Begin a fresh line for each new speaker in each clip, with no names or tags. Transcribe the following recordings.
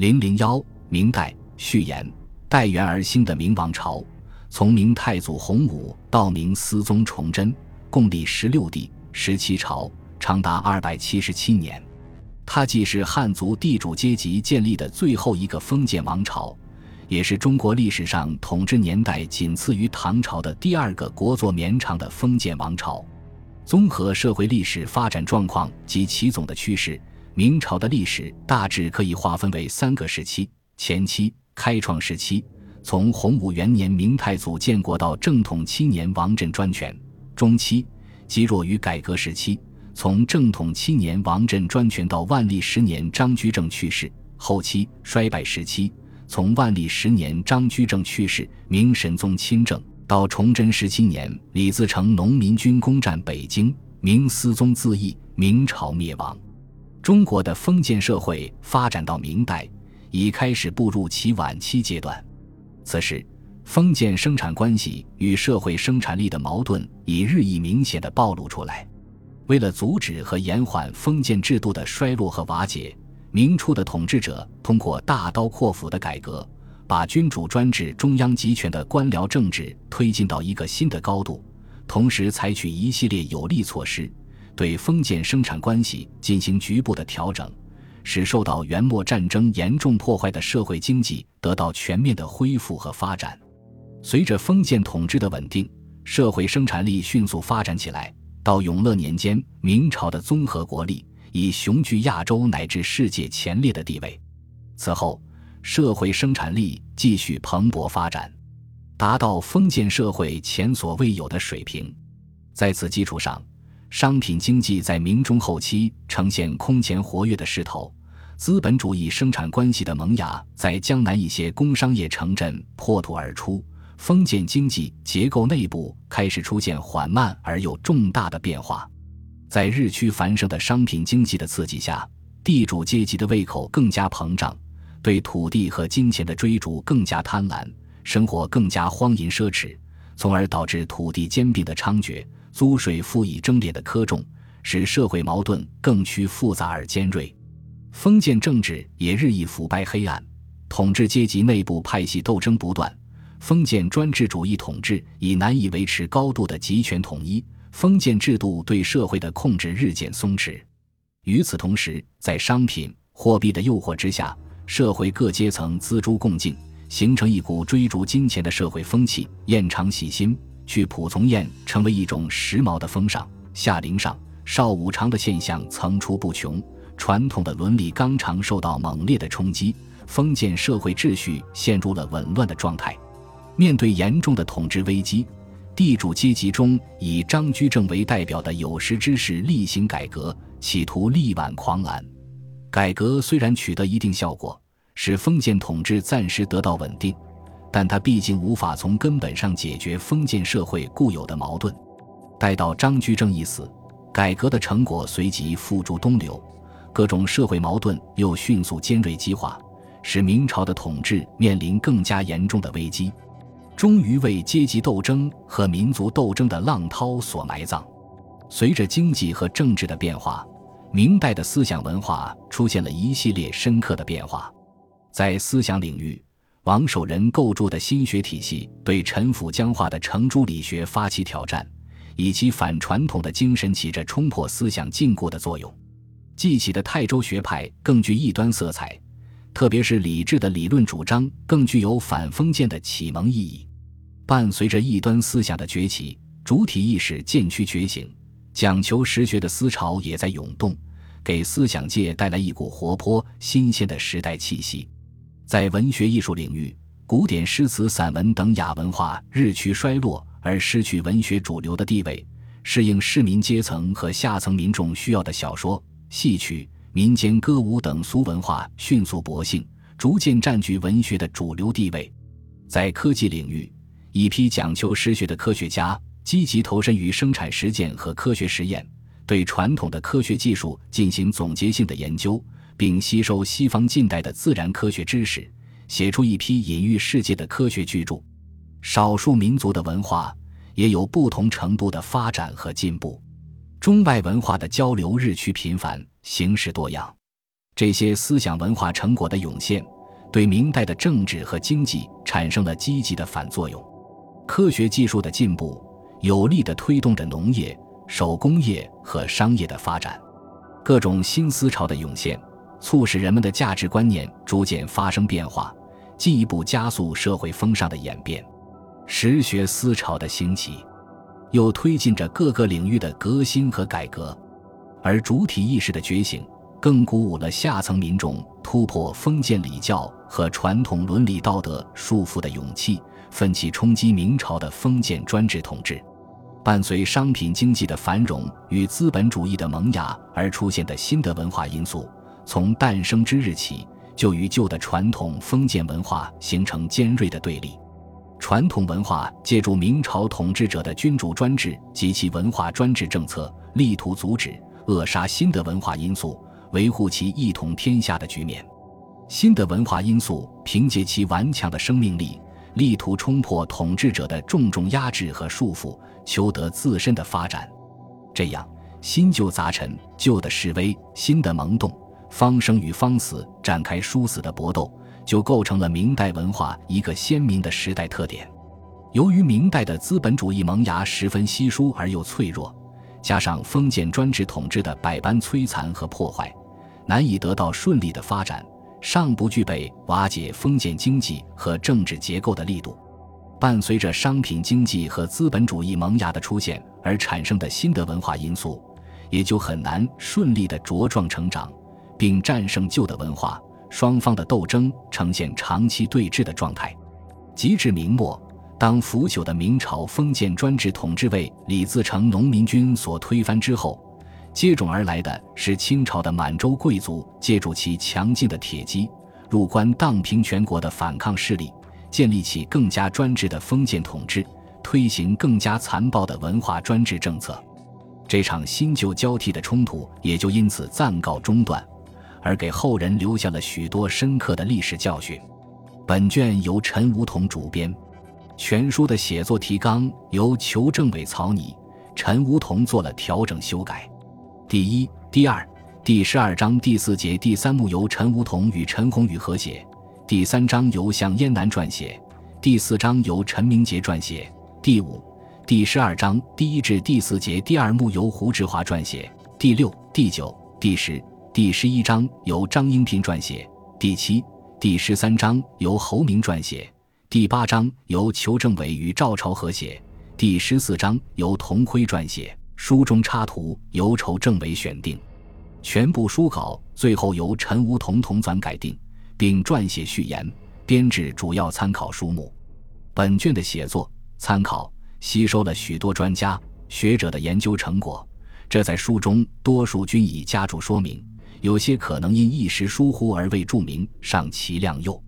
零零幺，明代序言：代元而兴的明王朝，从明太祖洪武到明思宗崇祯，共历十六帝、十七朝，长达二百七十七年。它既是汉族地主阶级建立的最后一个封建王朝，也是中国历史上统治年代仅次于唐朝的第二个国祚绵长的封建王朝。综合社会历史发展状况及其总的趋势。明朝的历史大致可以划分为三个时期：前期开创时期，从洪武元年明太祖建国到正统七年王振专权；中期积弱于改革时期，从正统七年王振专权到万历十年张居正去世；后期衰败时期，从万历十年张居正去世，明神宗亲政，到崇祯十七年李自成农民军攻占北京，明思宗自缢，明朝灭亡。中国的封建社会发展到明代，已开始步入其晚期阶段。此时，封建生产关系与社会生产力的矛盾已日益明显的暴露出来。为了阻止和延缓封建制度的衰落和瓦解，明初的统治者通过大刀阔斧的改革，把君主专制、中央集权的官僚政治推进到一个新的高度，同时采取一系列有力措施。对封建生产关系进行局部的调整，使受到元末战争严重破坏的社会经济得到全面的恢复和发展。随着封建统治的稳定，社会生产力迅速发展起来。到永乐年间，明朝的综合国力已雄踞亚洲乃至世界前列的地位。此后，社会生产力继续蓬勃发展，达到封建社会前所未有的水平。在此基础上，商品经济在明中后期呈现空前活跃的势头，资本主义生产关系的萌芽在江南一些工商业城镇破土而出，封建经济结构内部开始出现缓慢而又重大的变化。在日趋繁盛的商品经济的刺激下，地主阶级的胃口更加膨胀，对土地和金钱的追逐更加贪婪，生活更加荒淫奢侈，从而导致土地兼并的猖獗。租税赋以征敛的苛重，使社会矛盾更趋复杂而尖锐。封建政治也日益腐败黑暗，统治阶级内部派系斗争不断。封建专制主义统治已难以维持高度的集权统一，封建制度对社会的控制日渐松弛。与此同时，在商品、货币的诱惑之下，社会各阶层锱铢共进，形成一股追逐金钱的社会风气，厌长喜新。去蒲从宴成为一种时髦的风尚，夏陵上少五常的现象层出不穷，传统的伦理纲常受到猛烈的冲击，封建社会秩序陷入了紊乱的状态。面对严重的统治危机，地主阶级中以张居正为代表的有识之士厉行改革，企图力挽狂澜。改革虽然取得一定效果，使封建统治暂时得到稳定。但他毕竟无法从根本上解决封建社会固有的矛盾。待到张居正一死，改革的成果随即付诸东流，各种社会矛盾又迅速尖锐激化，使明朝的统治面临更加严重的危机，终于为阶级斗争和民族斗争的浪涛所埋葬。随着经济和政治的变化，明代的思想文化出现了一系列深刻的变化，在思想领域。王守仁构筑的心学体系对陈腐僵化的程朱理学发起挑战，以其反传统的精神起着冲破思想禁锢的作用。记起的泰州学派更具异端色彩，特别是李治的理论主张更具有反封建的启蒙意义。伴随着异端思想的崛起，主体意识渐趋觉醒，讲求实学的思潮也在涌动，给思想界带来一股活泼新鲜的时代气息。在文学艺术领域，古典诗词、散文等雅文化日趋衰落，而失去文学主流的地位。适应市民阶层和下层民众需要的小说、戏曲、民间歌舞等俗文化迅速勃兴，逐渐占据文学的主流地位。在科技领域，一批讲求实学的科学家积极投身于生产实践和科学实验，对传统的科学技术进行总结性的研究。并吸收西方近代的自然科学知识，写出一批隐喻世界的科学巨著。少数民族的文化也有不同程度的发展和进步，中外文化的交流日趋频繁，形式多样。这些思想文化成果的涌现，对明代的政治和经济产生了积极的反作用。科学技术的进步，有力地推动着农业、手工业和商业的发展。各种新思潮的涌现，促使人们的价值观念逐渐发生变化，进一步加速社会风尚的演变。实学思潮的兴起，又推进着各个领域的革新和改革。而主体意识的觉醒，更鼓舞了下层民众突破封建礼教和传统伦理道德束缚的勇气，奋起冲击明朝的封建专制统治。伴随商品经济的繁荣与资本主义的萌芽而出现的新的文化因素，从诞生之日起，就与旧的传统封建文化形成尖锐的对立。传统文化借助明朝统治者的君主专制及其文化专制政策，力图阻止、扼杀新的文化因素，维护其一统天下的局面。新的文化因素凭借其顽强的生命力。力图冲破统治者的重重压制和束缚，求得自身的发展。这样，新旧杂陈、旧的示威、新的萌动、方生与方死展开殊死的搏斗，就构成了明代文化一个鲜明的时代特点。由于明代的资本主义萌芽十分稀疏而又脆弱，加上封建专制统治的百般摧残和破坏，难以得到顺利的发展。尚不具备瓦解封建经济和政治结构的力度，伴随着商品经济和资本主义萌芽的出现而产生的新的文化因素，也就很难顺利的茁壮成长，并战胜旧的文化。双方的斗争呈现长期对峙的状态。及至明末，当腐朽的明朝封建专制统治为李自成农民军所推翻之后。接踵而来的是清朝的满洲贵族借助其强劲的铁骑入关荡平全国的反抗势力，建立起更加专制的封建统治，推行更加残暴的文化专制政策。这场新旧交替的冲突也就因此暂告中断，而给后人留下了许多深刻的历史教训。本卷由陈梧桐主编，全书的写作提纲由裘正伟草拟，陈梧桐做了调整修改。第一、第二、第十二章第四节第三幕由陈梧桐与陈宏宇合写，第三章由向燕南撰写，第四章由陈明杰撰写，第五、第十二章第一至第四节第二幕由胡志华撰写，第六、第九、第十、第十一章由张英平撰写，第七、第十三章由侯明撰写，第八章由裘正伟与赵朝合写，第十四章由童辉撰写。书中插图由仇正伟选定，全部书稿最后由陈梧桐同纂改定，并撰写序言，编制主要参考书目。本卷的写作参考吸收了许多专家学者的研究成果，这在书中多数均已加注说明，有些可能因一时疏忽而未注明，上其量幼。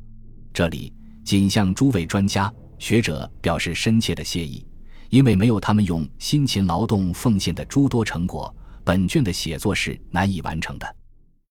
这里仅向诸位专家学者表示深切的谢意。因为没有他们用辛勤劳动奉献的诸多成果，本卷的写作是难以完成的。